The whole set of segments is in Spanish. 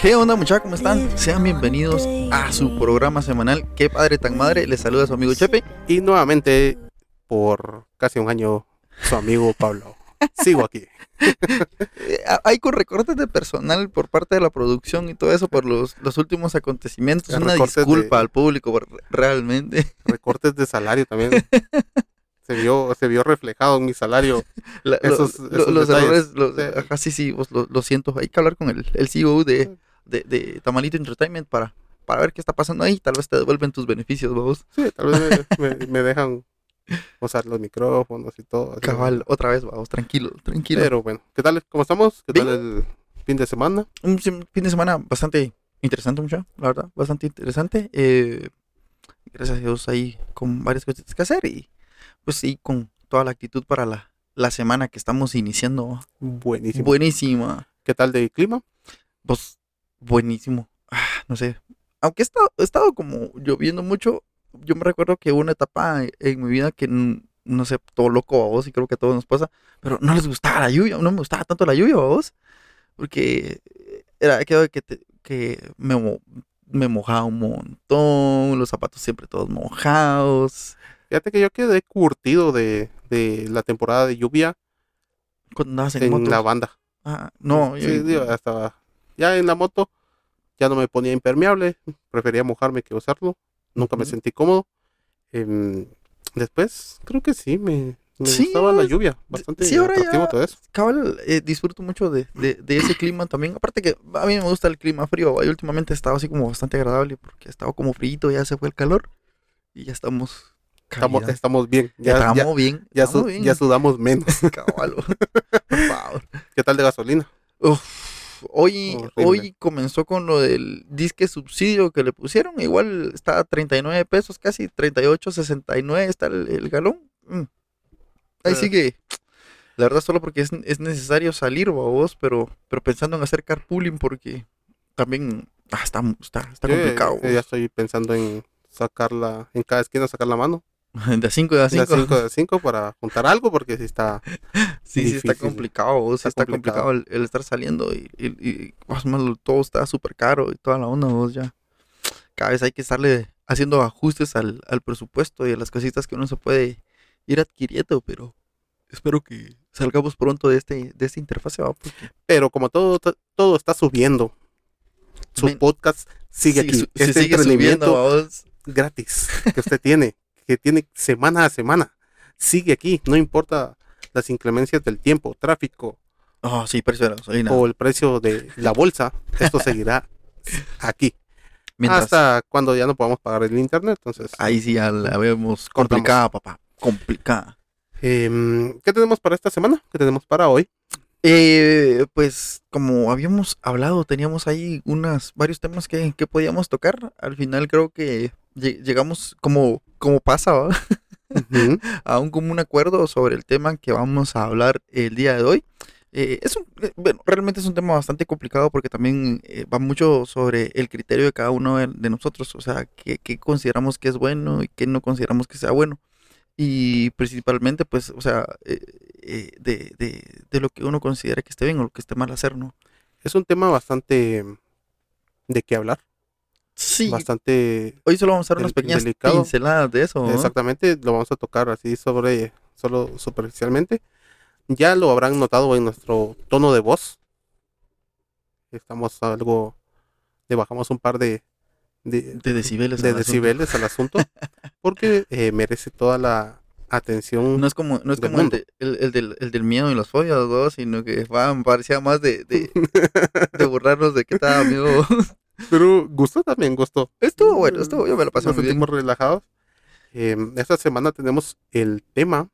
¿Qué onda muchachos? ¿Cómo están? Sean bienvenidos a su programa semanal Qué padre tan madre. Les saluda su amigo Chepe. Y nuevamente, por casi un año, su amigo Pablo. Sigo aquí. Eh, Hay con recortes de personal por parte de la producción y todo eso por los, los últimos acontecimientos. Una Recortes disculpa de- al público realmente. Recortes de salario también. Se vio, se vio reflejado en mi salario. La- lo- Esos- lo- esos los detalles. errores, los- Sí. ajá, sí, sí, vos lo, lo siento. Hay que hablar con el, el CEO de, de, de Tamalito Entertainment para, para ver qué está pasando ahí. Tal vez te devuelven tus beneficios, vos. Sí, tal vez me, me- me dejan usar los micrófonos y todo. así. Cabal, otra vez, vamos, tranquilo, tranquilo. Pero bueno, ¿qué tal? ¿Cómo estamos? ¿Qué tal el fin de semana? un fin de semana bastante interesante, mucho, la verdad, bastante interesante. Eh, gracias a Dios ahí con varias cosas que hacer y pues sí, con toda la actitud para la, la semana que estamos iniciando. Buenísimo. Buenísima, ¿Qué tal de clima? pues buenísimo. Ah, no sé, aunque he estado, he estado como lloviendo mucho, yo me recuerdo que hubo una etapa en, mi vida que no sé, todo loco a vos y creo que a todos nos pasa, pero no les gustaba la lluvia, no me gustaba tanto la lluvia a vos, porque era aquello que, te- que me, mo- me mojaba un montón, los zapatos siempre todos mojados, Fíjate que yo quedé curtido de, de la temporada de lluvia cuando andabas en, la banda. Ah, no, Sí, yo- digo, hasta ya en la moto ya no me ponía impermeable, prefería mojarme que usarlo, nunca me Ujú. sentí cómodo. Em, después creo que sí, me, me Sí, gustaba la lluvia, bastante sí, ahora atractivo ya- todo eso. cabal, eh, disfruto mucho de, de, de ese clima también. Aparte que a mí me gusta el clima frío. Y últimamente ha estado así como bastante agradable porque ha estado como frío, ya se fue el calor. Y ya estamos. Estamos, estamos bien, Ya, ya, ya, estamos bien. ya, estamos su- bien. ya sudamos menos. Cabal, por favor. ¿Qué tal de gasolina? Uf, hoy, Horrible. hoy comenzó con lo del disque subsidio que le pusieron. Igual está a 39 pesos, casi 38, 69 está el, el galón. Mm. Ahí Eh. sigue. La verdad, solo porque es, es necesario salir, vos, pero, pero pensando en hacer carpooling porque también ah, está, está, está Yo, complicado. eh, ya estoy pensando en sacarla, en cada esquina sacar la mano, De 5 de a de 5. 5 de 5 para juntar algo, porque si está, Sí, sí, está Difícil, complicado, sí está está complicado, el, el estar saliendo y, y, y, más o menos todo está súper caro y toda la onda, vos ya. Cada vez hay que estarle haciendo ajustes al, al presupuesto y a las cositas que uno se puede ir adquiriendo, pero espero que salgamos pronto de este de esta interfase, pero como todo, todo está subiendo, su Men- podcast sigue sí, aquí. su- este sigue subiendo, ¿va vos. gratis que usted tiene, que tiene semana a semana, sigue aquí, no importa las inclemencias del tiempo, tráfico Oh, sí, precio de la gasolina. o el precio de la bolsa, esto seguirá aquí. Mientras, Hasta cuando ya no podamos pagar el internet. Entonces, ahí sí ya la vemos Cortamos. complicada, papá, complicada. em, ¿qué tenemos para esta semana? ¿Qué tenemos para hoy? Eh, pues como habíamos hablado, teníamos ahí unas, varios temas que, que podíamos tocar. Al final creo que lle- llegamos como, como pasa, ¿va? Ujú. a un común acuerdo sobre el tema que vamos a hablar el día de hoy. Eh, es un, eh, bueno, realmente es un tema bastante complicado porque también eh, va mucho sobre el criterio de cada uno de, de nosotros, o sea, qué, qué consideramos que es bueno y qué no consideramos que sea bueno. Y principalmente, pues, o sea, de, de, de lo que uno considera que esté bien o lo que esté mal hacer, ¿no? Es un tema bastante de qué hablar, Sí, bastante hoy solo vamos a dar unas pequeñas delicado. pinceladas de eso, ¿no? Exactamente, lo vamos a tocar así sobre, solo superficialmente. Ya lo habrán notado en nuestro tono de voz. Estamos algo, le bajamos un par de, de, De decibeles. de al asunto. decibeles al asunto, porque eh, merece toda la atención. No es como, no es del como el, de- el, el del, el del miedo y las fobias, ¿no? sino que va, parecía más de, de, de burlarnos de qué tal, amigo. Pero gustó también, gustó. estuvo bueno, estuvo, yo me lo pasé Nos muy bien. sentimos relajados. Eh, esta semana tenemos el tema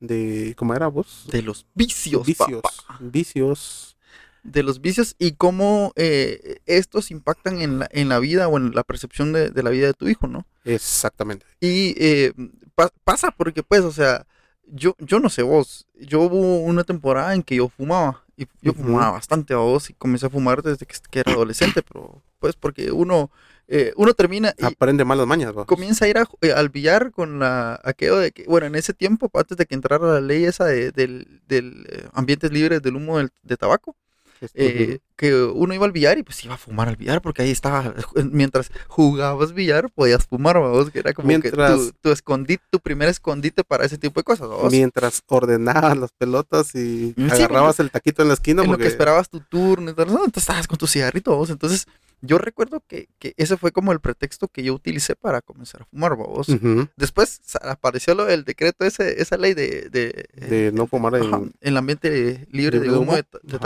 de, ¿cómo era vos? De los vicios, vicios. papá. Vicios. De los vicios y cómo eh, estos impactan en la, en la vida o en la percepción de, de la vida de tu hijo, ¿no? Exactamente. Y eh, pa- pasa porque, pues, o sea, yo, yo no sé vos, yo hubo una temporada en que yo fumaba, y yo fumaba bastante a vos, y comencé a fumar desde que, que era adolescente, pero, pues, porque uno, eh, uno termina y Aprende malas mañas, va. comienza a ir a eh, al billar con la, aquello de que, bueno, en ese tiempo, antes de que entrara la ley esa de, del, del eh, ambientes libres del humo del- de tabaco, Este, eh, que uno iba al billar y pues iba a fumar al billar porque ahí estaba, mientras jugabas billar podías fumar, vos, que era como que tu, tu escondite, tu primer escondite para ese tipo de cosas. Mientras ordenaban las pelotas y Sí, agarrabas el taquito en la esquina en lo que esperabas tu turno, entonces estabas con tu cigarrito. Entonces, yo recuerdo que, que ese fue como el pretexto que yo utilicé para comenzar a fumar, vos. Ujú, Después apareció lo del decreto, ese, esa ley de, de, de no fumar ajá, en... el ambiente libre de de humo de, ta- de Ajá.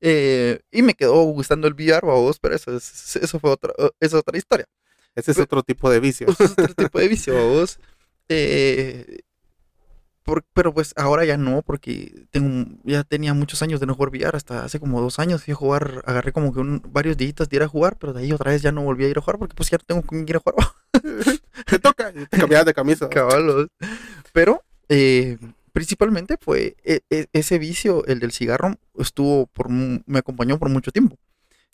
Eh, y me quedó gustando el VR, vos, pero eso, es, eso fue otra, es otra historia. Ese es Pe- otro tipo de vicio. Es otro tipo de vicio, vos. Eh, por- pero pues ahora ya no, porque tengo, ya tenía muchos años de no jugar VR, hasta hace como dos años fui a jugar, agarré como que un- varios días de ir a jugar, pero de ahí otra vez ya no volví a ir a jugar, porque pues ya no tengo con quién ir a jugar. Te toca te cambiabas de camisa. Cabalos. Pero eh, principalmente fue e- e- ese vicio, el del cigarro, estuvo por, me acompañó por mucho tiempo.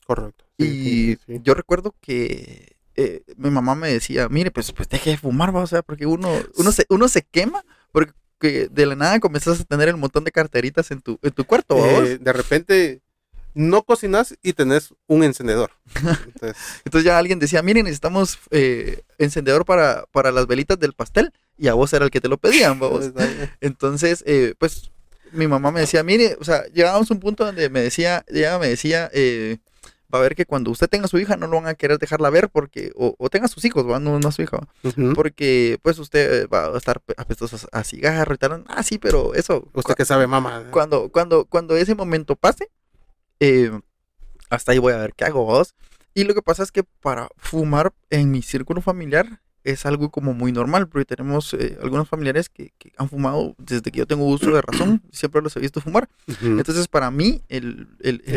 Correcto. Sí, Y sí, sí, sí. yo recuerdo que eh, mi mamá me decía, mire, pues, pues deje de fumar, va", o sea, porque uno, uno, se, uno se quema porque de la nada comenzás a tener el montón de carteritas en tu, en tu cuarto. Eh, de repente no cocinas y tenés un encendedor. Entonces, Entonces ya alguien decía, miren, necesitamos eh, encendedor para, para las velitas del pastel, y a vos era el que te lo pedían, ¿va vos? Entonces, eh, pues, mi mamá me decía, mire, o sea, llegábamos a un punto donde me decía, ella me decía, eh, va a ver que cuando usted tenga a su hija no lo van a querer dejarla ver porque, o, o tenga sus hijos, ¿va? No, no a su hija, porque pues usted eh, va a estar apestoso a, a cigarro y tal. Ah, sí, pero eso, Usted que sabe, mamá. cuando, cuando, cuando ese momento pase, eh, hasta ahí voy a ver qué hago vos. Y lo que pasa es que para fumar en mi círculo familiar es algo como muy normal, porque tenemos eh, algunos familiares que, que han fumado desde que yo tengo uso de razón, siempre los he visto fumar. Entonces para mí el, el, el-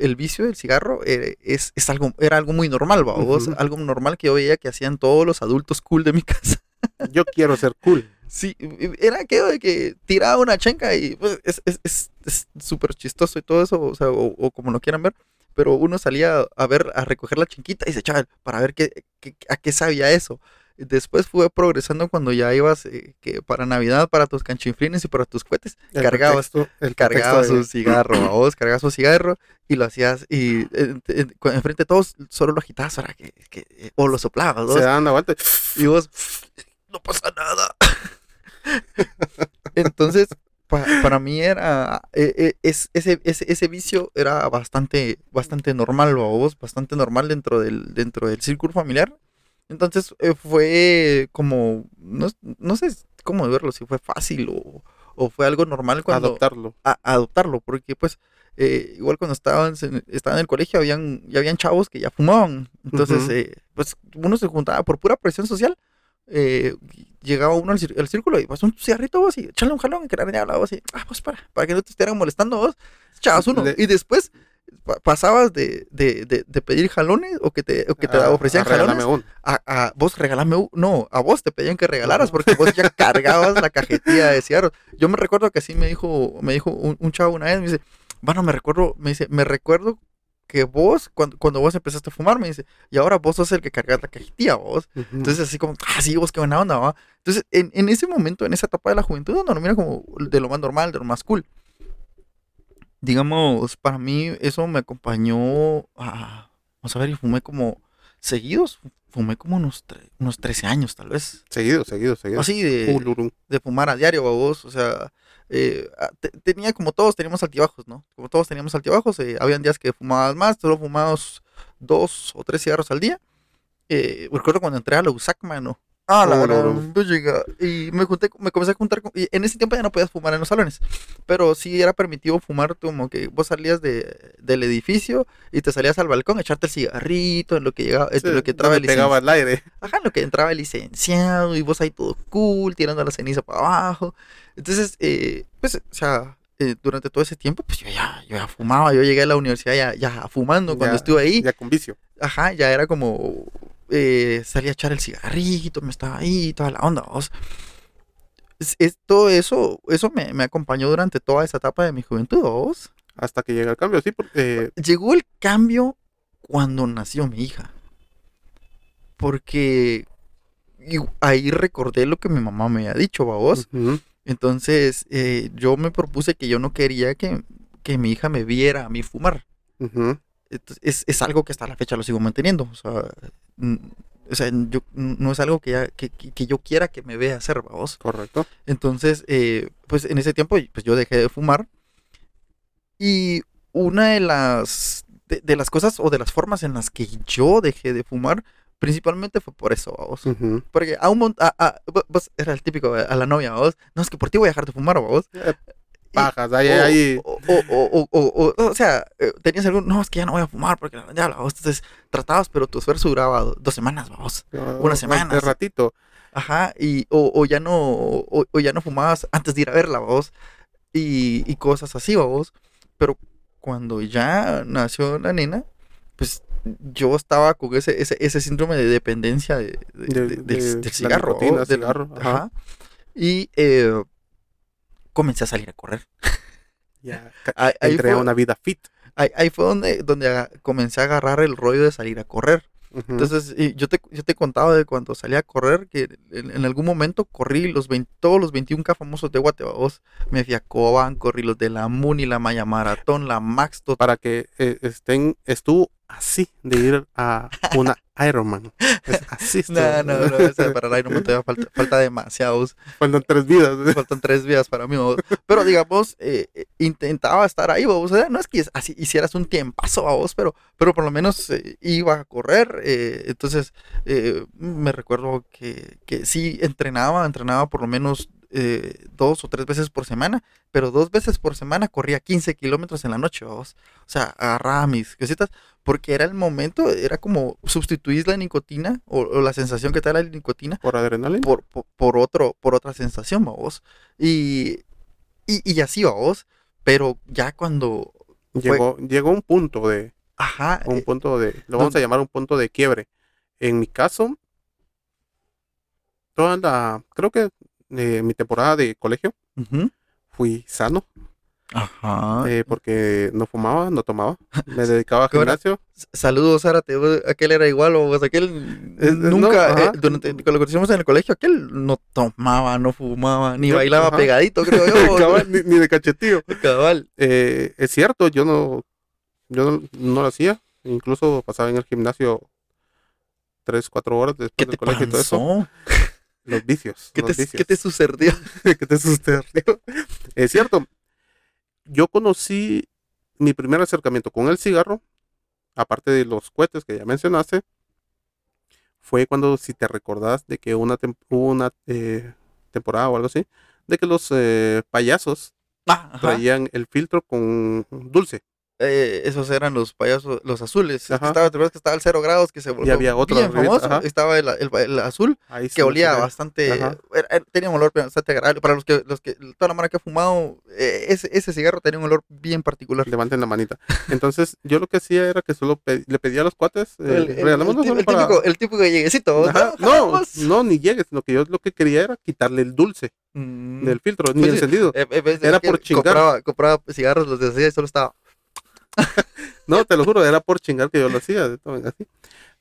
el vicio del cigarro eh, es, es algo, era algo muy normal, ¿va? Ujú. algo normal que yo veía que hacían todos los adultos cool de mi casa. Yo quiero ser cool. Sí, era aquello de que tiraba una chenca y pues, es es- es- es súper chistoso y todo eso, o sea, o, o como lo quieran ver, pero uno salía a ver, a recoger la chinquita y se echaba para ver qué, qué- a qué sabía eso. Después fue progresando cuando ya ibas, eh, que para Navidad, para tus canchinflines y para tus cohetes, El cargabas, pretexto- el cargabas un cigarro, a vos cargabas un cigarro y lo hacías, y eh, eh, cu- enfrente de todos solo lo agitabas para que, que- eh, o lo soplabas, vos, Se dan la vuelta. y vos, no pasa nada. Entonces, pa- para mí era, eh, eh, es, ese, ese, ese vicio era bastante, bastante normal, ¿va vos, bastante normal dentro del, dentro del círculo familiar. Entonces, eh, fue como, no, no sé cómo verlo, si fue fácil o, o fue algo normal cuando Adoptarlo. a, adoptarlo, porque pues eh, igual cuando estaban en, estaba en el colegio habían, ya habían chavos que ya fumaban, entonces Ujú. eh, pues uno se juntaba por pura presión social, eh, llegaba uno al, círculo y pues un cigarrito vos y echarle un jalón y que la niña hablaba así, ah pues para, para que no te estuvieran molestando vos, echabas uno Le- y después pa- pasabas de, de, de, de pedir jalones o que te, o que te Ah, ofrecían jalones uno. a, a vos regalame, u- no, a vos te pedían que regalaras porque vos ya cargabas la cajetilla de cigarros. Yo me recuerdo que así me dijo, me dijo un, un chavo una vez, me dice, bueno, me recuerdo, me dice, me recuerdo que vos, cuando, cuando vos empezaste a fumar, me dice, y ahora vos sos el que cargas la cajetilla, vos. Ujú. Entonces así como, ah, sí, vos qué buena onda, va. Entonces, en, en ese momento, en esa etapa de la juventud, uno lo mira como de lo más normal, de lo más cool. Digamos, para mí eso me acompañó a, vamos a ver, y fumé como seguidos, fumé como unos, unos 13 años tal vez. Seguido, seguido, seguido. Así de, Ulurum. de fumar a diario, vos, o sea, eh, ah, te- tenía como todos teníamos altibajos, ¿no? Como todos teníamos altibajos, eh, habían días que fumabas más, solo fumabas dos o tres cigarros al día. Eh, recuerdo cuando entré a la USAC, mano. Ah, la Oh, gran no. puchica, Y me junté, me comencé a juntar con, y en ese tiempo ya no podías fumar en los salones, pero sí era permitido fumar como que vos salías de, del edificio y te salías al balcón a echarte el cigarrito en lo que llegaba, entre Sí, lo que entraba el pegaba el aire. Ajá, en lo que entraba el licenciado y vos ahí todo cool, tirando la ceniza para abajo. Entonces, eh, pues, o sea, eh, durante todo ese tiempo, pues yo ya, yo ya fumaba, yo llegué a la universidad ya, ya fumando cuando Ya- estuve ahí. Ya con vicio. Ajá, ya era como, eh, salía a echar el cigarrito, me estaba ahí, toda la onda, vos. Es, es- todo eso, eso me, me acompañó durante toda esa etapa de mi juventud, vos. Hasta que llega el cambio, sí, porque Llegó el cambio cuando nació mi hija. Porque ahí recordé lo que mi mamá me había dicho, babos. ujú, Entonces, eh, yo me propuse que yo no quería que, que mi hija me viera a mí fumar. Ujú, Entonces, es, es algo que hasta la fecha lo sigo manteniendo. O sea, o sea, yo, no es algo que, ya- que, que- yo quiera que me vea hacer, vamos. correcto. Entonces, eh, pues en ese tiempo pues yo dejé de fumar. Y una de las, de, de las cosas o de las formas en las que yo dejé de fumar, principalmente fue por eso, vamos. Porque a un mon- a- a- vo- vos- era el típico, a la novia, vos. No, es que por ti voy a dejar de fumar, vos. Pajas, ahí, ahí. O, o, o, o, o- o- o sea, eh, tenías algún, no, es que ya no voy a fumar porque ya, vos. Entonces tratabas, pero tu esfuerzo duraba do- dos semanas, vos. una semana, De ratito. Ajá, y, o, o ya no, o, o ya no fumabas antes de ir a verla, vos. Y, y cosas así, vos. Pero cuando ya nació la nena, pues yo estaba con ese, ese, ese síndrome de dependencia de, de- De- de- del, de del la cigarro. cigarro, ajá. Y eh, comencé a salir a correr. Ya Ahí, a una vida fit. ahí, ahí fue donde, donde comencé a agarrar el rollo de salir a correr. Entonces, y yo te, yo te contaba de cuando salí a correr, que en, en algún momento corrí los 20 todos los 21K famosos de Guatemala. Me fui a Cobán, corrí los de la Muni, la Maya Maratón, la Max, para que eh, estén, estuvo así de ir a una Ironman. Es- así. No, no, no, ese para el Ironman todavía falta, falta demasiados. Faltan tres vidas. Faltan tres días para mí. vos. Pero digamos, eh, eh, intentaba estar ahí, vos. O sea, no es que así hicieras un tiempazo a vos, pero, pero por lo menos eh, iba a correr. eh, entonces, eh, me recuerdo que, que sí entrenaba, entrenaba por lo menos eh, dos o tres veces por semana, pero dos veces por semana corría 15 kilómetros en la noche, vos. O sea, agarraba mis cositas, porque era el momento, era como sustituir la nicotina o, o la sensación que te da la nicotina Por adrenalina. por, por, por otro, por otra sensación, vos. Y, y, y así, vos. Pero ya cuando. fue- Llegó, llegó un punto de, Ajá. un eh, punto de, lo vamos a llamar un punto de quiebre. En mi caso, toda la, creo que eh, mi temporada de colegio fui sano, Ajá. eh, porque no fumaba, no tomaba, me dedicaba al gimnasio. Saludos, Zárate. Aquel era igual, o aquel Es- no, nunca, ajá. eh, durante cuando lo conocimos en el colegio, aquel no tomaba, no fumaba, ni Yo- bailaba ajá. pegadito, creo yo. Cabal, ni, ni de cachetío. Cabal. Eh, es cierto, yo no, yo no, no lo hacía, incluso pasaba en el gimnasio tres, cuatro horas después ¿Qué del te colegio y todo eso. Los vicios. ¿Qué los te, vicios. ¿Qué te sucedió? ¿Qué te sucedió? Es cierto. Yo conocí mi primer acercamiento con el cigarro, aparte de los cohetes que ya mencionaste, fue cuando, si te recordás, de que una, tem- una eh, temporada o algo así, de que los eh, payasos Ah, traían el filtro con dulce. Eh, esos eran los payasos, los azules. Ajá. Estaba, ¿te que estaba el cero grados que se volvió había otro bien famoso? ajá. Estaba el, el- el azul Ahí que olía bastante, era- era- tenía un olor bastante agradable. Para los que, los que, toda la mara que ha fumado, eh, ese, ese cigarro tenía un olor bien particular. Levanten la manita. Entonces, yo lo que hacía era que solo pe- le pedía a los cuates, eh, El, regalémonos el para- típico, el típico lleguecito. Ajá, ¿no? No, ni llegues, sino que yo lo que quería era quitarle el dulce Mm. del filtro, ni Pues sí, encendido. Eh, eh, Era por chingar. Compraba, compraba cigarros, los deshacía y solo estaba. No, te lo juro, era por chingar que yo lo hacía. así.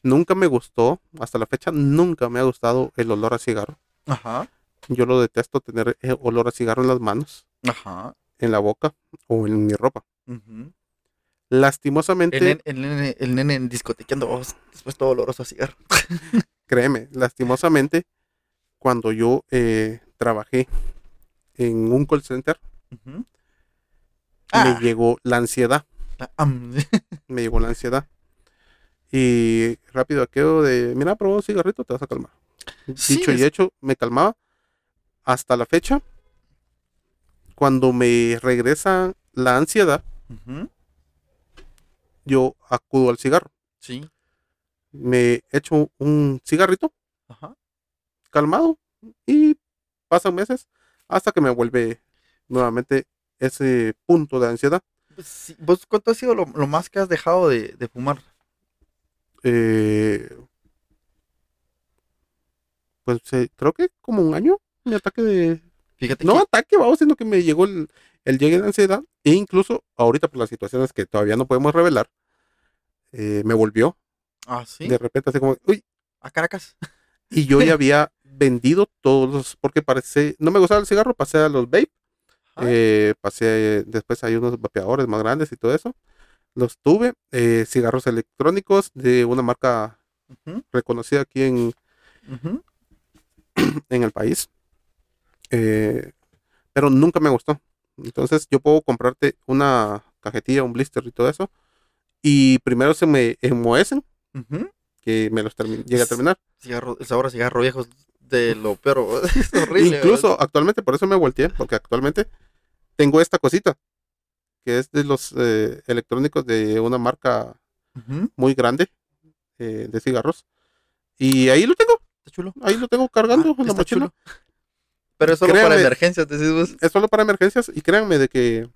Nunca me gustó, hasta la fecha, nunca me ha gustado el olor a cigarro. Ajá. Yo lo detesto tener eh, olor a cigarro en las manos, Ajá. en la boca o en mi ropa. Lastimosamente, El, nen- el nene, el nene discotequeando, oh, después todo oloroso a cigarro. créeme, lastimosamente, cuando yo eh, trabajé en un call center, Ujú. Ah, me llegó la ansiedad. me llegó la ansiedad. Y rápido aquello de, mira, probó un cigarrito, te vas a calmar. Sí, Dicho y hecho, me calmaba. Hasta la fecha, cuando me regresa la ansiedad, yo acudo al cigarro. Sí. Me echo un cigarrito Ajá. calmado y pasan meses hasta que me vuelve nuevamente ese punto de ansiedad. Pues sí, ¿Vos cuánto ha sido lo, lo más que has dejado de, de fumar? Eh, pues eh, creo que como un año mi ataque de, Fíjate no que ataque, vamos, sino que me llegó el, el llegue de ansiedad. E incluso ahorita por las situaciones que todavía no podemos revelar, eh, me volvió Ah, sí. de repente así como, uy, A Caracas. y yo ya había vendido todos los, porque parece, no me gustaba el cigarro, pasé a los vape, Eh, pasé, después hay unos vapeadores más grandes y todo eso. Los tuve. eh, cigarros electrónicos de una marca reconocida aquí en, en el país. Eh, pero nunca me gustó. Entonces yo puedo comprarte una cajetilla, un blister y todo eso. Y primero se me enmohecen, que me los llegué a terminar. Cigarro, el sabor a cigarro viejo de lo peor. Es horrible. Incluso actualmente, por eso me volteé, porque actualmente tengo esta cosita, que es de los eh, electrónicos de una marca muy grande eh, de cigarros. Y ahí lo tengo, Está chulo. ahí lo tengo cargando Ah, en la mochila. chulo. Pero es solo para emergencias, decís. Es solo para emergencias y créanme de que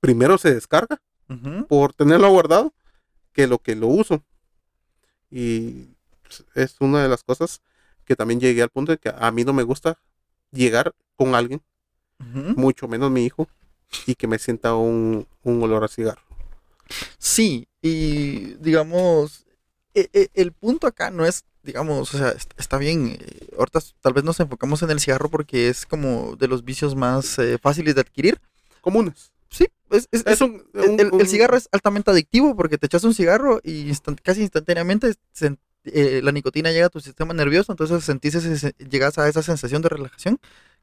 primero se descarga por tenerlo guardado que lo que lo uso. Y es una de las cosas que también llegué al punto de que a mí no me gusta llegar con alguien, Mucho menos mi hijo, y que me sienta un, un olor a cigarro. Sí, y digamos, e- e- el punto acá no es, digamos, o sea, est- está bien, eh, ahorita tal vez nos enfocamos en el cigarro porque es como de los vicios más eh, fáciles de adquirir. Comunes. Sí, es, es- un, el, un- el- el un- cigarro es altamente adictivo porque te echas un cigarro y casi instantáneamente eh, la nicotina llega a tu sistema nervioso, entonces sentís ese, se- llegas a esa sensación de relajación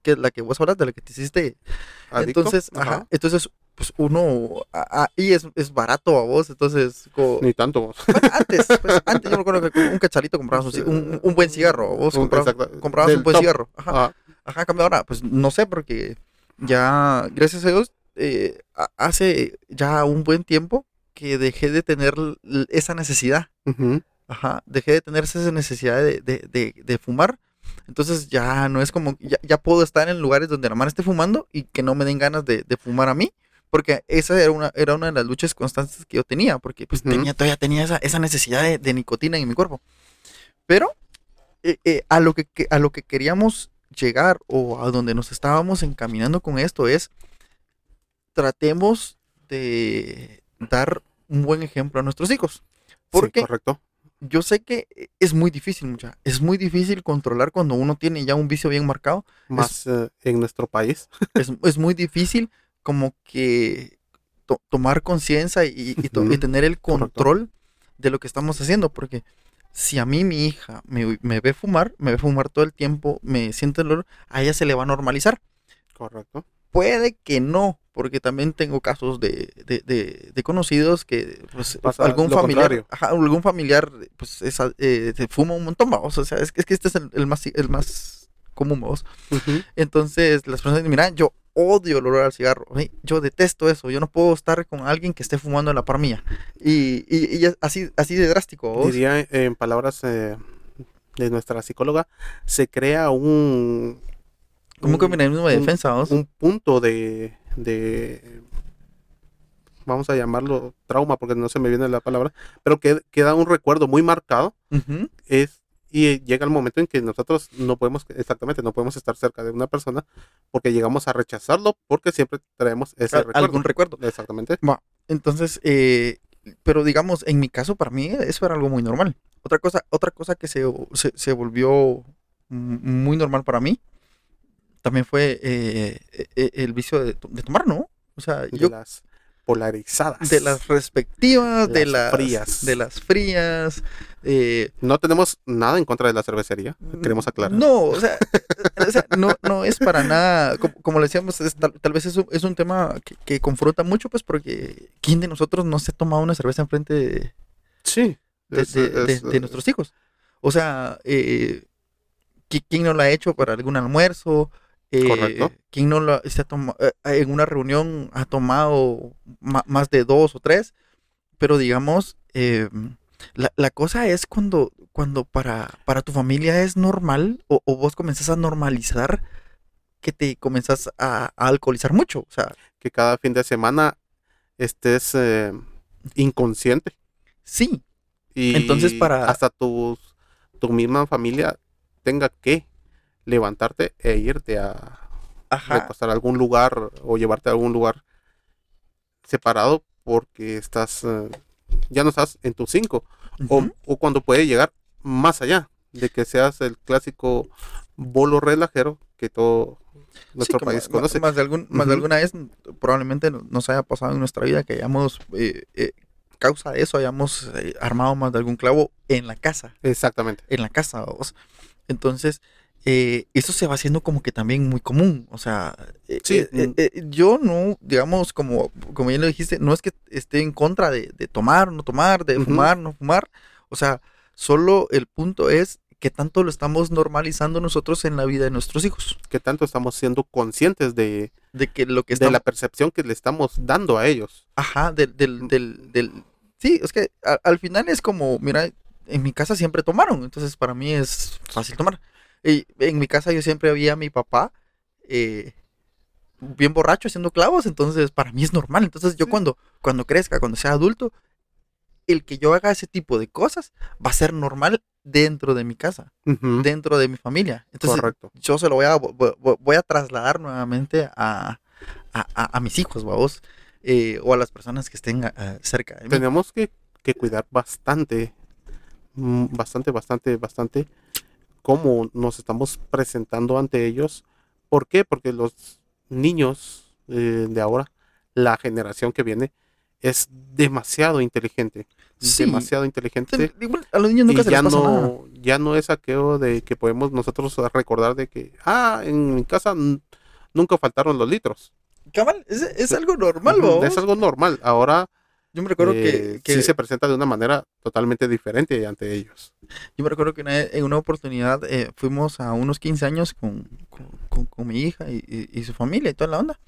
que es la que vos hablas, de la que te hiciste adicto. entonces, Ajá. ajá, entonces, pues uno, a- a- y es, es barato a vos, entonces, co- Ni tanto. bueno, antes, pues, antes yo me acuerdo que un cacharito comprabas un, un, un buen cigarro, vos Un- comprabas, comprabas un buen top. cigarro, ajá, Ajá. ajá, cambio ahora, pues no sé, porque ya, gracias a Dios, eh, hace ya un buen tiempo que dejé de tener esa necesidad. Ajá, dejé de tener esa necesidad de, de, de, de fumar. Entonces ya no es como, ya, ya puedo estar en lugares donde la mano esté fumando y que no me den ganas de, de fumar a mí. Porque esa era una, era una de las luchas constantes que yo tenía, porque pues tenía, todavía tenía esa, esa necesidad de, de nicotina en mi cuerpo. Pero eh, eh, a, lo que, a lo que queríamos llegar o a donde nos estábamos encaminando con esto es, tratemos de dar un buen ejemplo a nuestros hijos. Sí, Porque correcto. Yo sé que es muy difícil, mucha. Es muy difícil controlar cuando uno tiene ya un vicio bien marcado. Más eh, en nuestro país. Es, es muy difícil como que to- tomar conciencia y, y to- y Ujú, tener el correcto. control de lo que estamos haciendo. Porque si a mí mi hija me, me ve fumar, me ve fumar todo el tiempo, me siente el olor, a ella se le va a normalizar. Correcto. Puede que no, porque también tengo casos de, de- de- de conocidos que pues, Pasa algún familiar, ajá, algún familiar pues es eh, se fuma un montón, vamos, o sea, es, que- es que este es el, el más el más común, vamos. Entonces las personas dicen, mira, yo odio el olor al cigarro, ¿sí? yo detesto eso, yo no puedo estar con alguien que esté fumando en la par mía. Y, y, y así, así de drástico, ¿vos? Diría en palabras eh, de nuestra psicóloga, se crea un... como un mecanismo de defensa, ¿vos? un punto de, de vamos a llamarlo trauma porque no se me viene la palabra, pero que queda un recuerdo muy marcado es y llega el momento en que nosotros no podemos exactamente no podemos estar cerca de una persona porque llegamos a rechazarlo porque siempre traemos ese recuerdo. algún recuerdo. Exactamente. Entonces, eh, pero digamos, en mi caso, para mí eso era algo muy normal. Otra cosa, otra cosa que se, se, se volvió muy normal para mí también fue eh, eh, eh, el vicio de, to- de tomar, ¿no? O sea, De yo las polarizadas. de las respectivas, de Las frías. de las frías. eh, No tenemos nada en contra de la cervecería, queremos aclarar. No, o sea, o sea, no, no es para nada, como, como le decíamos, es tal, tal vez es un, es un tema que, que confronta mucho, pues porque ¿quién de nosotros no se ha tomado una cerveza enfrente de, Sí. de, es- de- de- es, de nuestros hijos. O sea, eh, ¿qui- ¿quién no lo ha hecho para algún almuerzo? Eh, Correcto. ¿Quién no lo se ha toma- eh, en una reunión ha tomado ma- más de dos o tres? Pero digamos, eh, la, la cosa es cuando, cuando para, para tu familia es normal o, o vos comenzás a normalizar que te comenzás a, a alcoholizar mucho. O sea, que cada fin de semana estés eh, inconsciente. sí, Y Entonces, para- hasta tus, tu misma familia tenga que levantarte e irte a ajá, recostar a algún lugar o llevarte a algún lugar separado porque estás eh, ya no estás en tus cinco o, o cuando puede llegar más allá de que seas el clásico bolo relajero que todo Sí, nuestro como- país ma- conoce. Más de, algún, más de alguna vez probablemente no- nos haya pasado en nuestra vida que hayamos, eh, eh, causa de eso, hayamos eh, armado más de algún clavo en la casa, Exactamente. en la casa, vos. Entonces, eh, eso se va haciendo como que también muy común. O sea, eh, Sí, eh, eh, mm. eh, yo no, digamos, como, como ya lo dijiste, no es que esté en contra de, de tomar, no tomar, de fumar, no fumar. O sea, solo el punto es que tanto lo estamos normalizando nosotros en la vida de nuestros hijos. Que tanto estamos siendo conscientes de, De que lo que de la percepción que le estamos dando a ellos. Ajá, del, del, del, del- Sí, es que a- al final es como, mira, en mi casa siempre tomaron, entonces para mí es fácil tomar. Y en mi casa yo siempre había a mi papá eh, bien borracho haciendo clavos, entonces para mí es normal. Entonces yo Sí. cuando, cuando crezca, cuando sea adulto, el que yo haga ese tipo de cosas va a ser normal dentro de mi casa, dentro de mi familia. Entonces Correcto. yo se lo voy a, vo- vo- voy a trasladar nuevamente a, a, a- a mis hijos, vamos, eh, o a las personas que estén ah, cerca de mí. Tenemos que, que cuidar bastante, mm, bastante, bastante, bastante cómo nos estamos presentando ante ellos. ¿Por qué? Porque los niños eh, de ahora, la generación que viene, es demasiado inteligente. Sí. Demasiado inteligente. A los niños nunca y se ya les pasa nada. no, ya no es aquello de que podemos nosotros recordar de que, ah, en mi casa nunca faltaron los litros. Cabal, es, es algo normal, vamos. Es algo normal. Ahora Yo me recuerdo eh, que, que- sí se presenta de una manera totalmente diferente ante ellos. yo me recuerdo que una en una oportunidad eh, fuimos a unos 15 años con, con, con- con mi hija y, y- y su familia y toda la onda.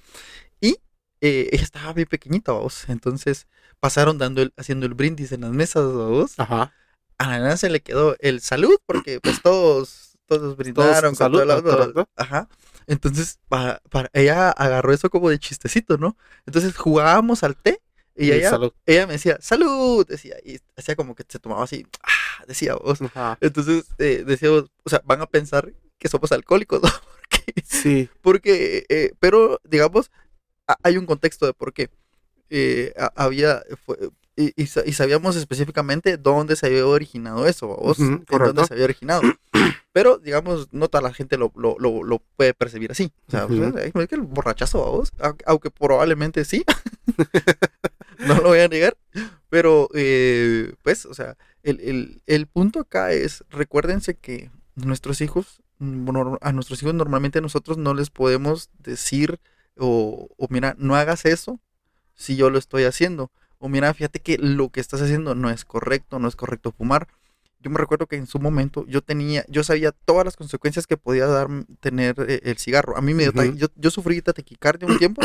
Y eh, ella estaba bien pequeñita, vamos. Entonces pasaron dando el, haciendo el brindis en las mesas, vamos. Ajá. a la nena se le quedó el salud porque pues todos todos brindaron con salud, toda la onda, ajá entonces para, para ella agarró eso como de chistecito no entonces jugábamos al té y Y ella salud. ella me decía salud decía y hacía como que se tomaba así ah, decía vos Ajá. entonces eh, decíamos o sea van a pensar que somos alcohólicos ¿no? porque Sí, porque, eh, pero digamos, ha- hay un contexto de por qué. Eh, ha- había, fue- y, y y sabíamos específicamente dónde se había originado eso, vos, Ujú, en dónde se había originado. Pero, digamos, no toda la gente lo, lo, lo, lo puede percibir así. O sea, Ujú. pues, es que el borrachazo, vos, au- aunque probablemente sí, no lo voy a negar, pero, eh, pues, o sea, el, el, el punto acá es, recuérdense que nuestros hijos, mm, a nuestros hijos normalmente nosotros no les podemos decir, o, o mira, no hagas eso si yo lo estoy haciendo. O mira, fíjate que lo que estás haciendo no es correcto, no es correcto fumar. Yo me recuerdo que en su momento yo tenía, yo sabía todas las consecuencias que podía dar tener eh, el cigarro. A mí me dio ta- Ujú. yo, yo sufrí taquicardia un tiempo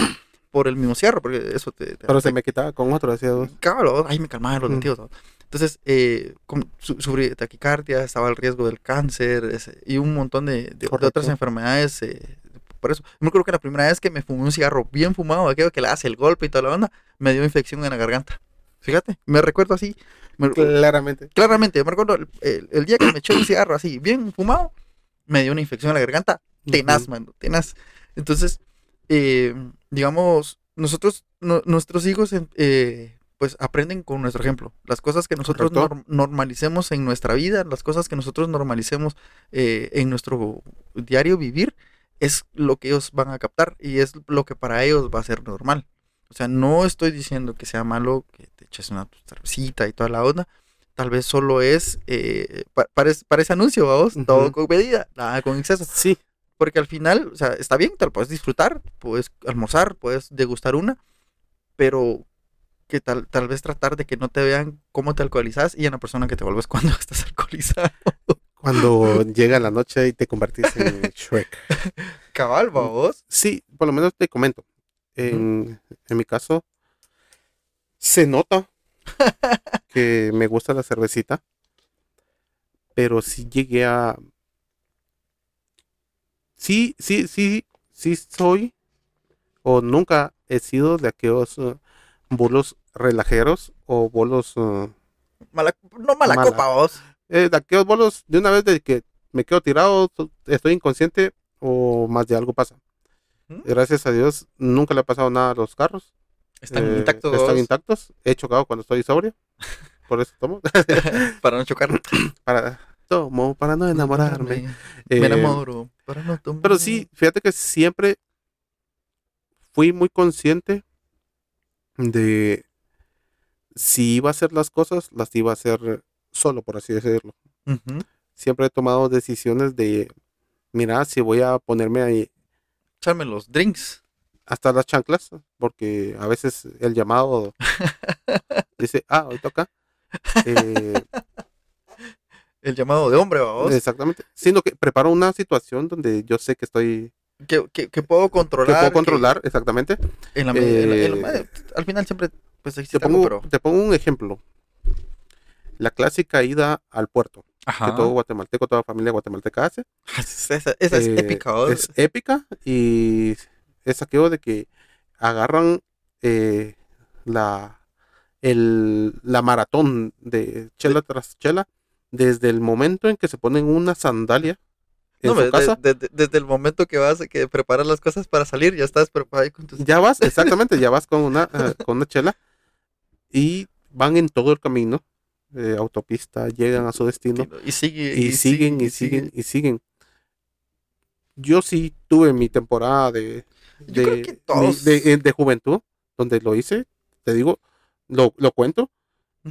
por el mismo cigarro, porque eso te, te- pero te- se me quitaba con otro, decía vos. Cábalo, ahí me calmaban los latidos. Entonces, eh, com- su- sufrí de taquicardia, estaba el riesgo del cáncer ese, y un montón de, de- de otras enfermedades. eh, por eso, yo me acuerdo que la primera vez que me fumé un cigarro bien fumado, aquello que le hace el golpe y toda la onda, me dio infección en la garganta. Fíjate, me recuerdo así. me- Claramente. claramente, me recuerdo el, el- el día que me eché un cigarro así, bien fumado, me dio una infección en la garganta tenaz, mano, tenaz. Entonces, eh, digamos, nosotros, no- nuestros hijos, eh, pues aprenden con nuestro ejemplo. Las cosas que nosotros normalicemos en nuestra vida, las cosas que nosotros normalicemos eh, en nuestro diario vivir, es lo que ellos van a captar y es lo que para ellos va a ser normal. O sea, no estoy diciendo que sea malo que te eches una cervecita y toda la onda. Tal vez solo es eh, pa- para, para ese anuncio, vamos, todo Ujú. con medida, nada con exceso. Sí, Porque al final, o sea, está bien, te lo puedes disfrutar, puedes almorzar, puedes degustar una, pero que tal, tal vez tratar de que no te vean cómo te alcoholizas y en la persona que te vuelves cuando estás alcoholizado. cuando llega la noche y te convertís en Shrek. Cabal, vos. Sí, por lo menos te comento. En, en mi caso, se nota que me gusta la cervecita, pero sí llegué a... Sí, sí, sí, sí soy, o nunca he sido de aquellos eh, bolos relajeros o bolos... Mala- no mala, Mala. copa, vos. eh, de aquellos bolos de una vez de que me quedo tirado, to- estoy inconsciente o más de algo pasa. ¿Mm? Gracias a Dios nunca le ha pasado nada a los carros. Están Eh, intactos, Están intactos. He chocado cuando estoy sobrio. Por eso tomo. para no chocar. para, tomo para no enamorarme. Me Eh, enamoro. Para no tomar. Pero sí, fíjate que siempre fui muy consciente de si iba a hacer las cosas, las iba a hacer solo, por así decirlo. Siempre he tomado decisiones de, mira, si voy a ponerme ahí Echarme los drinks. hasta las chanclas, porque a veces el llamado dice, ah, hoy toca. Eh, El llamado de hombre, vamos. exactamente. Sino que preparo una situación donde yo sé que estoy, Que, que, que puedo que controlar. puedo que controlar, exactamente. en la medida- en la- en la Eh, al final siempre pues Te algo, pongo, pero. te pongo un ejemplo. La clásica ida al puerto, Ajá. que todo guatemalteco, toda familia guatemalteca hace. Esa, esa es Eh, épica, ¿no? Es épica y es aquello de que agarran eh, la, el, la maratón de chela tras chela desde el momento en que se ponen una sandalia en No, su de- casa. de- de- desde el momento que vas, que preparas las cosas para salir, ya estás preparado con tus... Ya vas, exactamente, ya vas con una, eh, con una chela y van en todo el camino, eh, autopista, llegan a su destino Y sigue, y, siguen y siguen y siguen. Yo sí tuve mi temporada de, de, todos. de, eh, de juventud, donde lo hice, te digo, lo, lo cuento.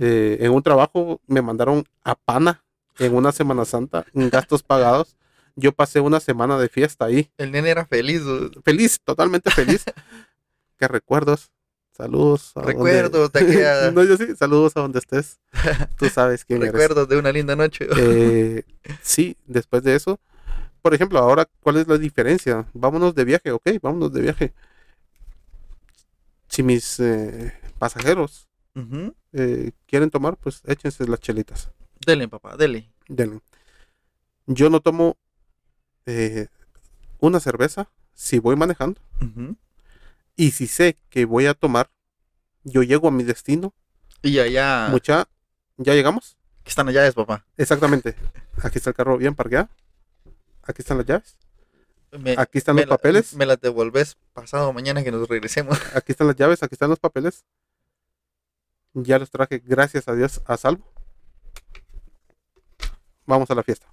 Eh, en un trabajo me mandaron a Pana en una Semana Santa, en gastos pagados. Yo pasé una semana de fiesta ahí, El nene era feliz. feliz, totalmente feliz. Qué recuerdos. Saludos. a donde- Recuerdos de aquella- no, yo sí, saludos a donde estés. Tú sabes quién eres. Recuerdos de una linda noche. Eh, sí, después de eso, por ejemplo, ahora, ¿cuál es la diferencia? Vámonos de viaje, ok, vámonos de viaje. Si mis eh, pasajeros Eh, quieren tomar, pues échense las chelitas. Dele, papá, dele. denle. Yo no tomo eh, una cerveza si voy manejando y si sé que voy a tomar, yo llego a mi destino. Y allá, Mucha, ¿ya llegamos? que están allá es, papá. Exactamente. Aquí está el carro bien parqueado. Aquí están las llaves. Me- Aquí están los la- papeles. me las devolves pasado mañana que nos regresemos. Aquí están las llaves, aquí están los papeles. Ya los traje, gracias a Dios, a salvo. Vamos a la fiesta.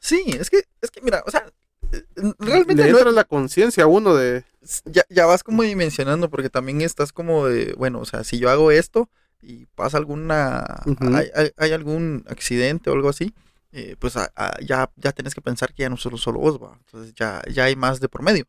Sí, es que, es que mira, o sea, eh, realmente Le no- entra la conciencia uno de. ya, ya vas como dimensionando porque también estás como de, bueno, o sea, si yo hago esto y pasa alguna, hay, hay- hay algún accidente o algo así, eh, pues a- a- ya, ya tenés que pensar que ya no solo solo vos, va, entonces ya, ya hay más de por medio.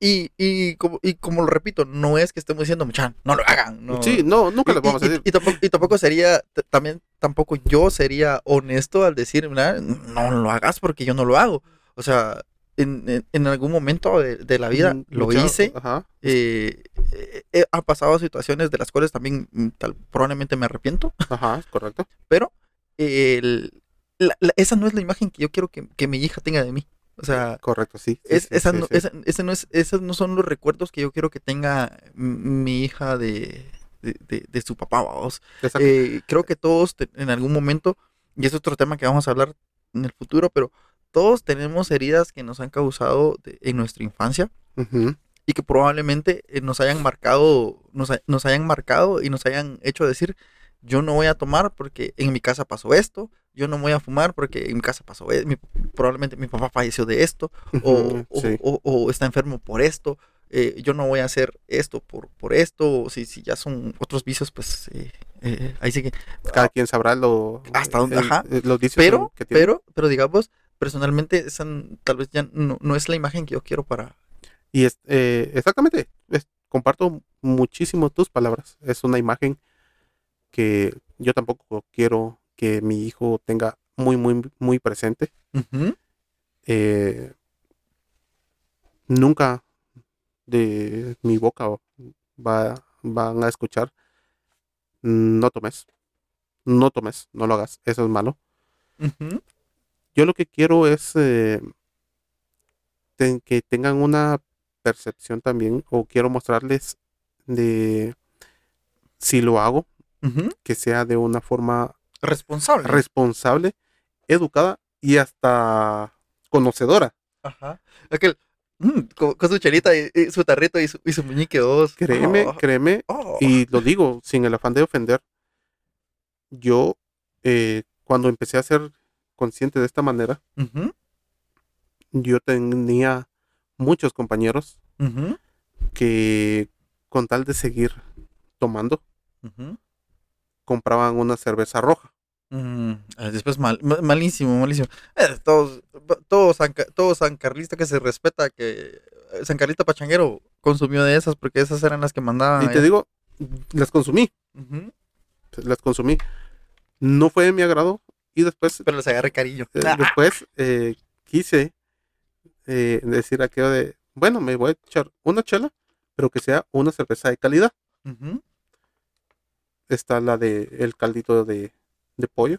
Y, y, como, y como lo repito, no es que estemos diciendo, mucha, no lo hagan, no. Sí, no, nunca les vamos a decir. y- y tampoco, y tampoco sería, también, tampoco yo sería honesto al decir, "Mira, no lo hagas porque yo no lo hago. O sea, en, en- en algún momento de, de la vida Mm, lo mucha- hice, Ajá. eh, eh, eh, ha pasado situaciones de las cuales también mm, tal, probablemente me arrepiento, Ajá, es correcto. pero el- la- la- esa no es la imagen que yo quiero que, que mi hija tenga de mí. O sea, Correcto, sí. sí, es, sí, esa sí, no, sí. esa- ese no es, esos no son los recuerdos que yo quiero que tenga mi hija de, de, de- de su papá, vamos. Eh, creo que todos te- en algún momento, y es otro tema que vamos a hablar en el futuro, pero todos tenemos heridas que nos han causado en nuestra infancia y que probablemente eh, nos hayan marcado, nos, ha- nos hayan marcado y nos hayan hecho decir, yo no voy a tomar porque en mi casa pasó esto, yo no voy a fumar porque en mi casa pasó esto, probablemente mi papá falleció de esto, o, ujú, o- sí. o- o está enfermo por esto, eh, yo no voy a hacer esto por, por esto, o si, si ya son otros vicios, pues eh, eh, ahí sí que... Cada quien sabrá lo. Hasta dónde, ajá. eh, los vicios Pero, que tiene. pero, pero digamos, personalmente, esa tal vez ya no, no es la imagen que yo quiero para... Y es, eh, exactamente, es- comparto muchísimo tus palabras. Es una imagen que yo tampoco quiero que mi hijo tenga muy, muy, muy presente. Eh, nunca de mi boca va, van a escuchar, no tomes, no tomes, no lo hagas, eso es malo. Yo lo que quiero es eh, ten- que tengan una percepción también, o quiero mostrarles de si lo hago, que sea de una forma Responsable. responsable, educada y hasta conocedora. Ajá. Aquel, mm, con, con su chelita y, y su tarrito y su, y su muñeque dos. Créeme, Oh, créeme, oh. y lo digo sin el afán de ofender. Yo, eh, cuando empecé a hacer consciente de esta manera, yo tenía muchos compañeros que con tal de seguir tomando, ujú. Compraban una cerveza roja. Mm, ah, después mal, ma- malísimo, malísimo. Eh, todos, todo, San, Ca- todo San Carlista que se respeta, que eh, San Carlista Pachanguero consumió de esas porque esas eran las que mandaban. y te digo, las consumí, las consumí. No fue de mi agrado y después, Pero les agarré cariño. eh, después eh, quise eh, decir aquello de, bueno, me voy a echar una chela, pero que sea una cerveza de calidad. Ujú. Está la de el caldito de, de pollo,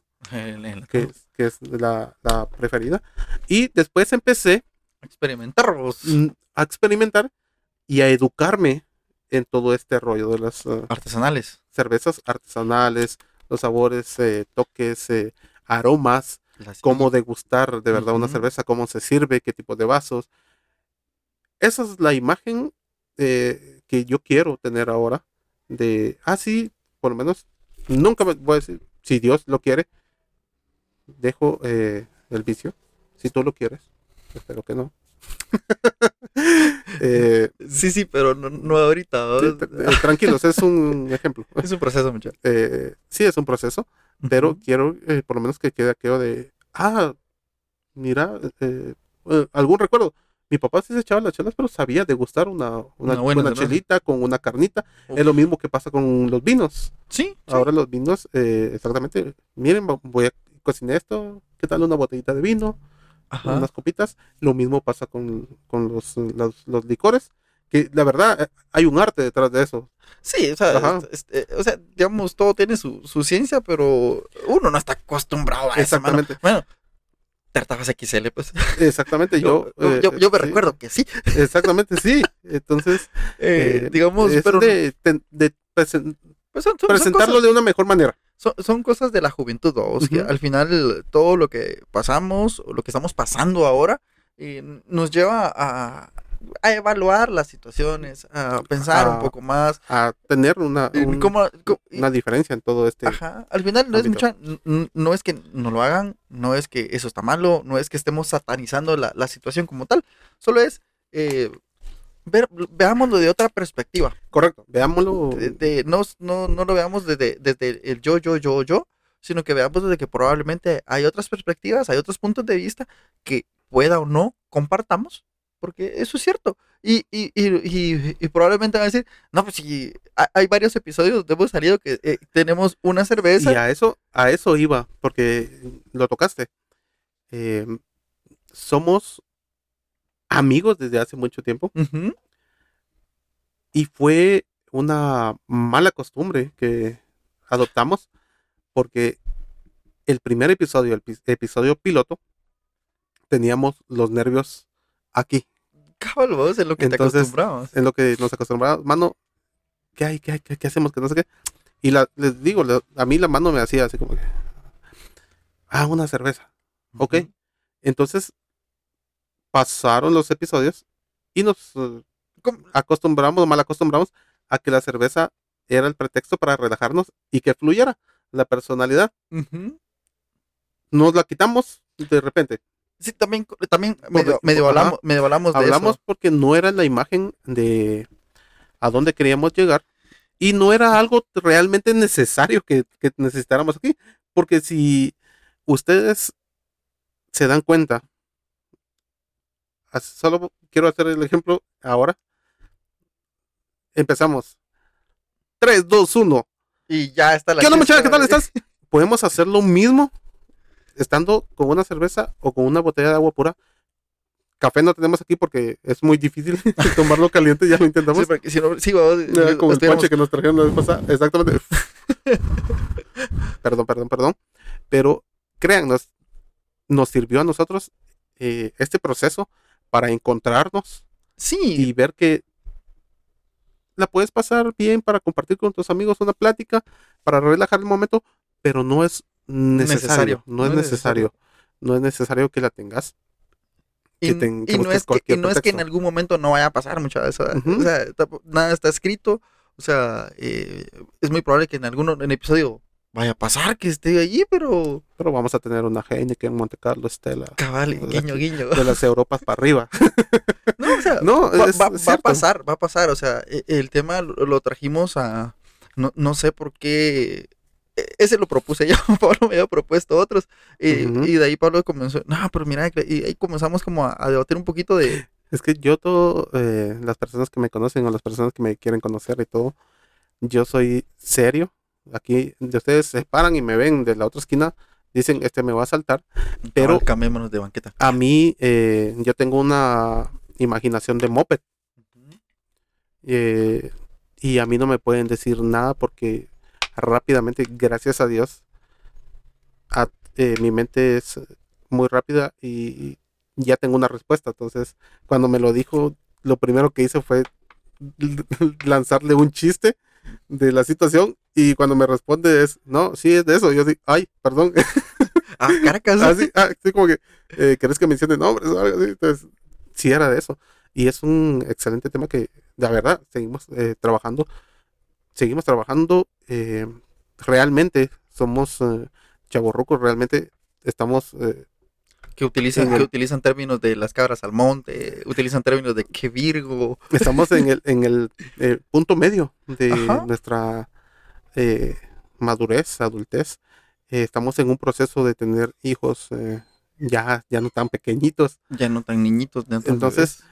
que es, que es la, la preferida. Y después empecé Experimentar vos. mm, a experimentar y a educarme en todo este rollo de las eh, artesanales. cervezas artesanales, los sabores, eh, toques, eh, aromas, Las- cómo degustar de verdad una cerveza, cómo se sirve, qué tipo de vasos. Esa es la imagen eh, que yo quiero tener ahora de, ah, sí, por lo menos, nunca me voy a decir, si Dios lo quiere, dejo eh, el vicio, si tú lo quieres, espero que no. Eh, Sí, sí, pero no, no ahorita. eh, tranquilos, es un ejemplo. Es un proceso, muchachos. Eh, sí, es un proceso, pero quiero eh, por lo menos que quede aquello de, ah, mira, eh, algún recuerdo. Mi papá sí se echaba las chelas, pero sabía degustar una, una, Una buena cerveza. chelita con una carnita. Uf. Es lo mismo que pasa con los vinos. Sí, sí. Ahora los vinos, eh, exactamente, miren, voy a cocinar esto, ¿qué tal una botellita de vino? Ajá. unas copitas. Lo mismo pasa con, con los, los, los licores, que la verdad eh, hay un arte detrás de eso. Sí, o sea, Ajá. es- es- eh, o sea, digamos, todo tiene su, su ciencia, pero uno no está acostumbrado a eso, mano. Exactamente, Bueno, Tartajas XL, pues. exactamente. Yo, Yo, eh, yo, yo me sí, recuerdo que sí. Exactamente, sí. Entonces, Eh, eh, digamos, es pero de, ten- de presen- pues son, son- son presentarlo de una mejor manera. son, son cosas de la juventud, ¿no? que Ujú. al final todo lo que pasamos, o lo que estamos pasando ahora, eh, nos lleva a, a evaluar las situaciones, a pensar un A- poco más. A tener una, un- y- una diferencia en todo este. Ajá, al final no es mucha, no es que no lo hagan, no es que eso está malo, no es que estemos satanizando la, la situación como tal, solo es eh, ver, veámoslo de otra perspectiva, Correcto, veámoslo. de, de- no, no, no lo veamos desde, desde el yo, yo, yo, yo, sino que veamos desde que probablemente hay otras perspectivas, hay otros puntos de vista que pueda o no compartamos, porque eso es cierto. Y, y, y, y- probablemente van a decir, no, pues si ha- hay varios episodios donde hemos salido que eh, tenemos una cerveza. Y a eso, a eso iba, porque lo tocaste. Eh, somos amigos desde hace mucho tiempo y fue una mala costumbre que adoptamos porque el primer episodio, el pi- episodio piloto, teníamos los nervios aquí, Cabal, vos, en lo que te Entonces, acostumbrabas. en lo que nos acostumbramos, mano, ¿qué hay? ¿Qué hay? ¿Qué, qué hacemos? Que no sé qué. Y la, les digo, la- a mí la mano me hacía así como que, ah, una cerveza. Ok. Ujú. Entonces, pasaron los episodios y nos ¿Cómo? acostumbramos, mal acostumbramos a que la cerveza era el pretexto para relajarnos y que fluyera la personalidad. Ujú. Nos la quitamos de repente. Sí, también, también medio, medio hablamos, medio hablamos de Hablamos eso. porque no era la imagen de a dónde queríamos llegar y no era algo realmente necesario que, que necesitáramos aquí. Porque si ustedes se dan cuenta, solo quiero hacer el ejemplo ahora. Empezamos. 3, 2, 1. Y ya está la ¿Qué onda, muchacha? ¿Qué tal estás? Podemos hacer lo mismo estando con una cerveza o con una botella de agua pura. Café no tenemos aquí porque es muy difícil tomarlo caliente, ya lo intentamos. Sí, porque si no, sí, vamos, como el ponche que nos trajeron la vez pasada. Exactamente. perdón, perdón, perdón. Pero créannos, nos sirvió a nosotros eh, este proceso para encontrarnos Sí, y ver que la puedes pasar bien para compartir con tus amigos una plática, para relajar el momento, pero no es necesario. Necesario, No es necesario. No es necesario que la tengas. y, que no es que, y no es que en algún momento no vaya a pasar muchas veces. O sea, nada está escrito. O sea, eh, es muy probable que en algún en episodio vaya a pasar que esté allí, pero Pero vamos a tener una que en Monte Carlo, Estela. cabal, guiño, guiño. De las Europas para arriba. No, o sea, No, va, es va- va a pasar, va a pasar. O sea, e- el tema lo, lo trajimos a. No, no sé por qué. Ese lo propuse yo, Pablo me había propuesto otros. Y, de ahí Pablo comenzó. No, pero mira, y ahí comenzamos como a, a debatir un poquito de. Es que yo todo, eh, las personas que me conocen o las personas que me quieren conocer y todo, yo soy serio. Aquí, de ustedes se paran y me ven de la otra esquina, dicen, este me va a saltar. Pero cambiémonos de banqueta. a mí, eh, yo tengo una imaginación de moped. eh, y a mí no me pueden decir nada porque rápidamente, gracias a Dios, a- eh, mi mente es muy rápida y ya tengo una respuesta. Entonces, cuando me lo dijo, lo primero que hice fue lanzarle un chiste de la situación y cuando me responde es, no, sí es de eso. Yo digo, ay, perdón. Ah, Caracas. así, ah, como que, eh, ¿querés que mencione nombres o algo así? Entonces, sí era de eso. Y es un excelente tema que, la verdad, seguimos eh, trabajando. Seguimos trabajando. eh, realmente somos eh, chavorrucos, realmente estamos eh, que utilizan, que utilizan términos de las cabras al monte, utilizan términos de que Virgo. Estamos en el, en el eh, punto medio de Ajá. nuestra madurez, adultez. Estamos en un proceso de tener hijos ya, ya no tan pequeñitos. Ya no tan niñitos, ya no tan Entonces,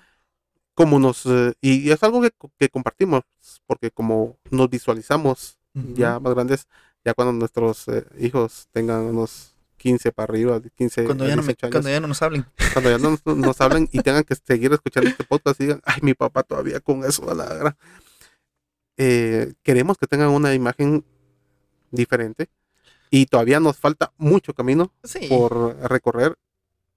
Como nos, eh, y es algo que, que compartimos, porque como nos visualizamos ya más grandes, ya cuando nuestros eh, hijos tengan unos 15 para arriba, de 15 Cuando ya, no me- 18 años, cuando ya no nos hablen. cuando ya no nos, nos hablen y tengan que seguir escuchando este podcast y digan, ay, mi papá todavía con eso a la gran". Eh, queremos que tengan una imagen diferente y todavía nos falta mucho camino Sí. por recorrer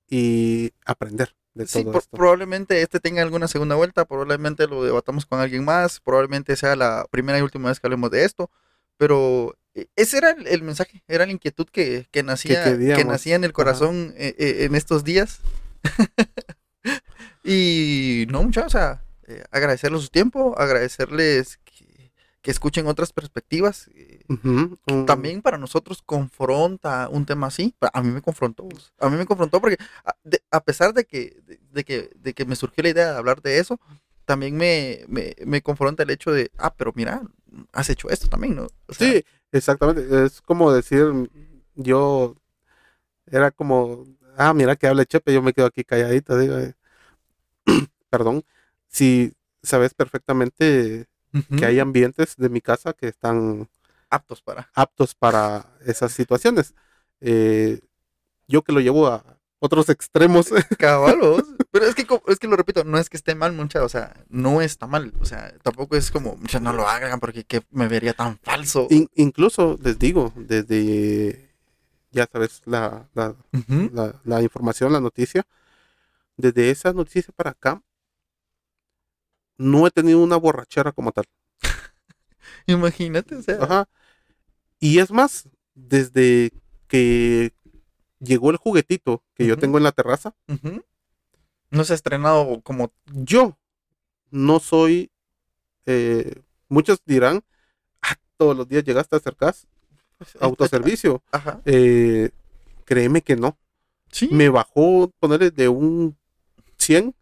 y aprender de Sí, todo por- esto. probablemente este tenga alguna segunda vuelta, probablemente lo debatamos con alguien más, probablemente sea la primera y última vez que hablemos de esto, pero eh, ese era el, el mensaje, era la inquietud que, que nacía, que, queríamos, nacía en el corazón eh, eh, en estos días. y no, muchachos, o sea, eh, agradecerles su tiempo, agradecerles que, escuchen otras perspectivas. eh, también para nosotros confronta un tema así. A mí me confrontó. A mí me confrontó porque a, de- a pesar de que, de, de que, de que me surgió la idea de hablar de eso, también me, me, me confronta el hecho de, ah, pero mira, has hecho esto también, ¿no? O sea, Sí, exactamente. Es como decir, yo era como, ah, mira que habla Chepe, yo me quedo aquí calladita, digo, eh, perdón, si sabes perfectamente que hay ambientes de mi casa que están aptos para. aptos para esas situaciones. Eh, yo que lo llevo a otros extremos, Cabalos. pero es que, es que lo repito, no es que esté mal, mucha, o sea, no está mal. O sea, tampoco es como, mucha, no lo hagan porque que me vería tan falso. In- incluso les digo, desde, ya sabes, la, la, la información, la noticia, desde esa noticia para acá, no he tenido una borrachera como tal. Imagínate, o sea. Ajá. Y es más, desde que llegó el juguetito que yo tengo en la terraza. No se ha estrenado como yo no soy, eh, muchos dirán, "Ah, todos los días llegaste a acercas autoservicio. Ajá. Eh, créeme que no. Sí. Me bajó, ponerle de un 100,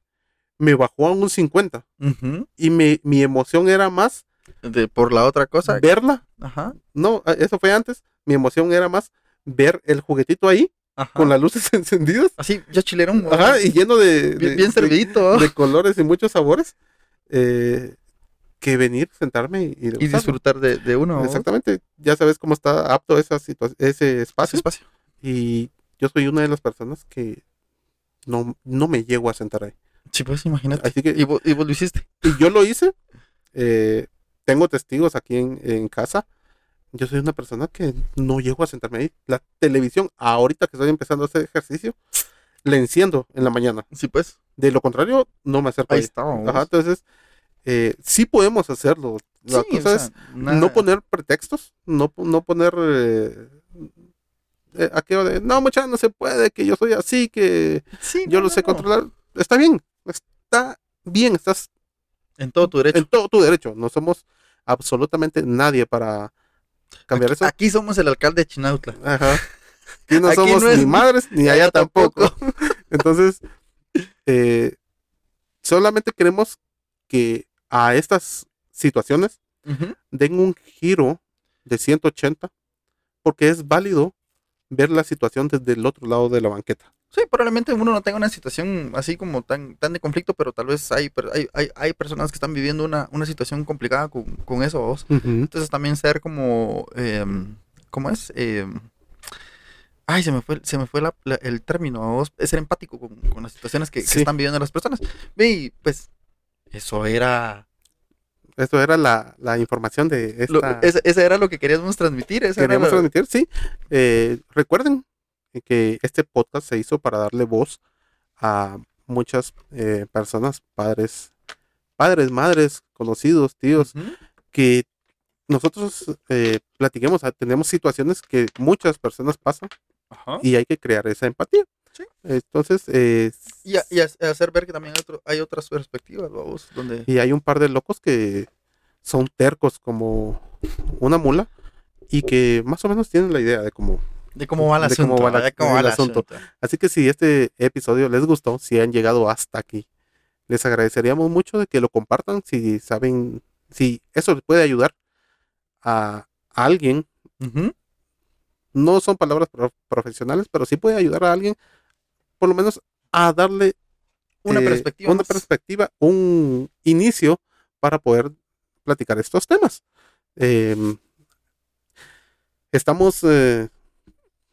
me bajó a un 50. Ujú. Y me, mi emoción era más De, por la otra cosa. verla. Ajá. No, a- eso fue antes. Mi emoción era más ver el juguetito ahí Ajá. con las luces encendidas. Así, ya chilerón. güey. Ajá, y lleno de, bien, de- bien de- servidito. ¿no? de colores y muchos sabores. eh, que venir, sentarme y, y disfrutar de, de uno. ¿no? Exactamente. Ya sabes cómo está apto esa ese Ese espacio. espacio. Y yo soy una de las personas que no, no me llego a sentar ahí. Sí, pues imagínate. Así que, Y vos, y vos lo hiciste. y yo lo hice. eh, tengo testigos aquí en, en casa. Yo soy una persona que no llego a sentarme ahí. La televisión, ahorita que estoy empezando a hacer ejercicio, la enciendo en la mañana. Sí, pues. De lo contrario, no me acerco Ahí ahí. está. Ajá, entonces, eh, sí podemos hacerlo. La Sí, o cosa sea, es nada- no poner pretextos, no, no poner eh, eh, aquello de, no, muchacha, no se puede, que yo soy así, que Sí, yo no, lo sé no. controlar. Está bien, está bien, estás En todo tu derecho. en todo tu derecho. No somos absolutamente nadie para cambiar eso. Aquí somos el alcalde de Chinautla. Ajá. Aquí no Aquí somos no es- ni madres ni allá tampoco. Entonces, eh, solamente queremos que a estas situaciones den un giro de 180 porque es válido ver la situación desde el otro lado de la banqueta. Sí, probablemente uno no tenga una situación así como tan, tan de conflicto, pero tal vez hay, hay, hay, hay personas que están viviendo una, una situación complicada con, con eso, vos. Entonces también ser como, em, ¿cómo es? Em, ay, se me fue, se me fue la- la- el término, vos. Es ser empático con, con las situaciones que, están viviendo las personas. Y pues eso era... Esto era la, la información de lo- esta... ese, ese era lo que queríamos transmitir. esa era queríamos transmitir, sí. Eh, recuerden que este podcast se hizo para darle voz a muchas eh, personas, padres, padres, madres, conocidos, tíos, que nosotros eh, platiquemos, tenemos situaciones que muchas personas pasan Ajá. y hay que crear esa empatía. Sí. Entonces, eh, Y, a- y a- hacer ver que también hay, otro- hay otras perspectivas, vamos, donde... y hay un par de locos que son tercos como una mula y que más o menos tienen la idea de cómo De cómo va el cómo asunto. va la- cómo va el asunto. Así que si este episodio les gustó, si han llegado hasta aquí, les agradeceríamos mucho de que lo compartan si saben, si eso les puede ayudar a, a alguien. No son palabras pro- profesionales, pero sí puede ayudar a alguien, por lo menos a darle Una eh, perspectiva. una perspectiva, un inicio para poder platicar estos temas. Em, estamos eh,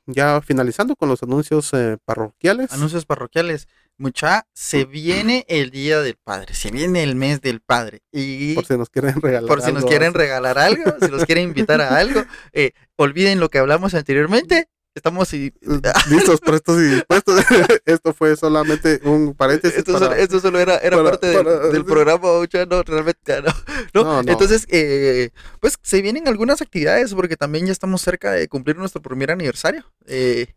ya finalizando con los anuncios eh, parroquiales. Anuncios parroquiales. Mucha, se viene el Día del Padre, se viene el mes del Padre. Y por si nos quieren regalar. por si nos quieren regalar algo, si nos quieren invitar a algo, eh, olviden lo que hablamos anteriormente. Estamos y, Listos, prestos y dispuestos. Esto fue solamente un paréntesis. esto, para- solo, esto solo era, era para- parte del, para- del programa, Mucha, no, realmente no. ¿no? No, no. Entonces, eh, pues se vienen algunas actividades porque también ya estamos cerca de cumplir nuestro primer aniversario. Eh,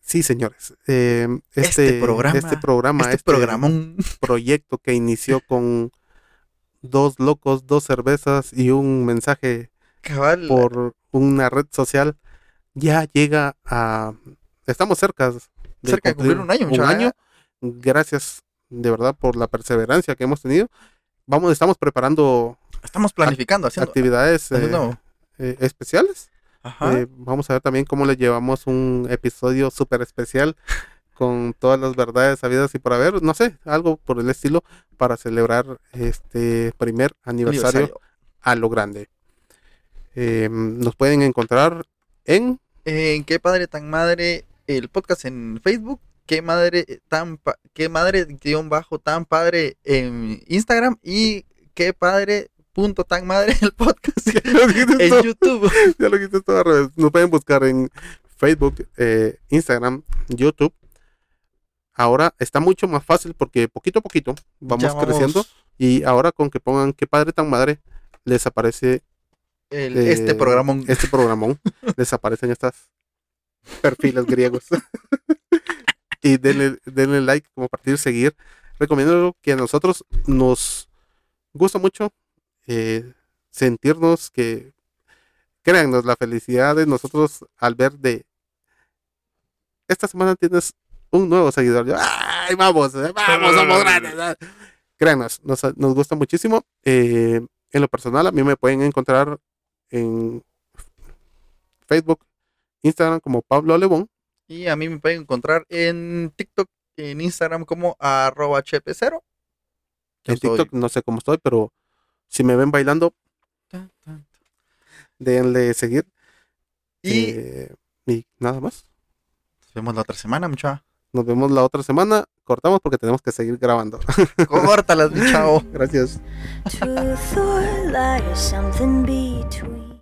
Sí, señores. eh, este, Este programa, este programa, este, este programón. proyecto que inició con dos locos, dos cervezas y un mensaje Cabal, por una red social, ya llega a... Estamos cerca de, Cerca de cumplir un año, Un año. Gracias de verdad por la perseverancia que hemos tenido. Vamos, estamos preparando estamos planificando, haciendo, actividades eh, haciendo- eh, especiales. Ajá. Eh, vamos a ver también cómo les llevamos un episodio súper especial con todas las verdades sabidas y por haber, no sé, algo por el estilo para celebrar este primer aniversario, aniversario. a lo grande. Eh, nos pueden encontrar en En qué padre tan madre el podcast en Facebook, qué madre tan pa- qué madre guion bajo tan padre en Instagram y qué padre punto tan madre el podcast en todo, YouTube. ya lo dijiste todo al revés. Nos pueden buscar en Facebook, eh, Instagram, YouTube. Ahora está mucho más fácil porque poquito a poquito vamos Ya creciendo y ahora con que pongan qué padre tan madre les aparece el- eh, este programón. este programón les aparecen estas perfiles griegos y denle, denle like como partir seguir recomiendo que a nosotros nos gusta mucho eh, sentirnos que créannos la felicidad de nosotros al ver de esta semana tienes un nuevo seguidor Yo, ay vamos eh, vamos somos grandes ah". créanos nos, nos gusta muchísimo eh, en lo personal a mí me pueden encontrar en Facebook Instagram como Pablo Lebón Y a mí me pueden encontrar en TikTok, en Instagram como arroba chp0. Yo en TikTok no sé cómo estoy pero si me ven bailando Tan, tan. denle seguir Y eh, y nada más nos vemos la otra semana, mucha. Nos vemos la otra semana. Cortamos porque tenemos que seguir grabando. Córtalas, mi chavo. gracias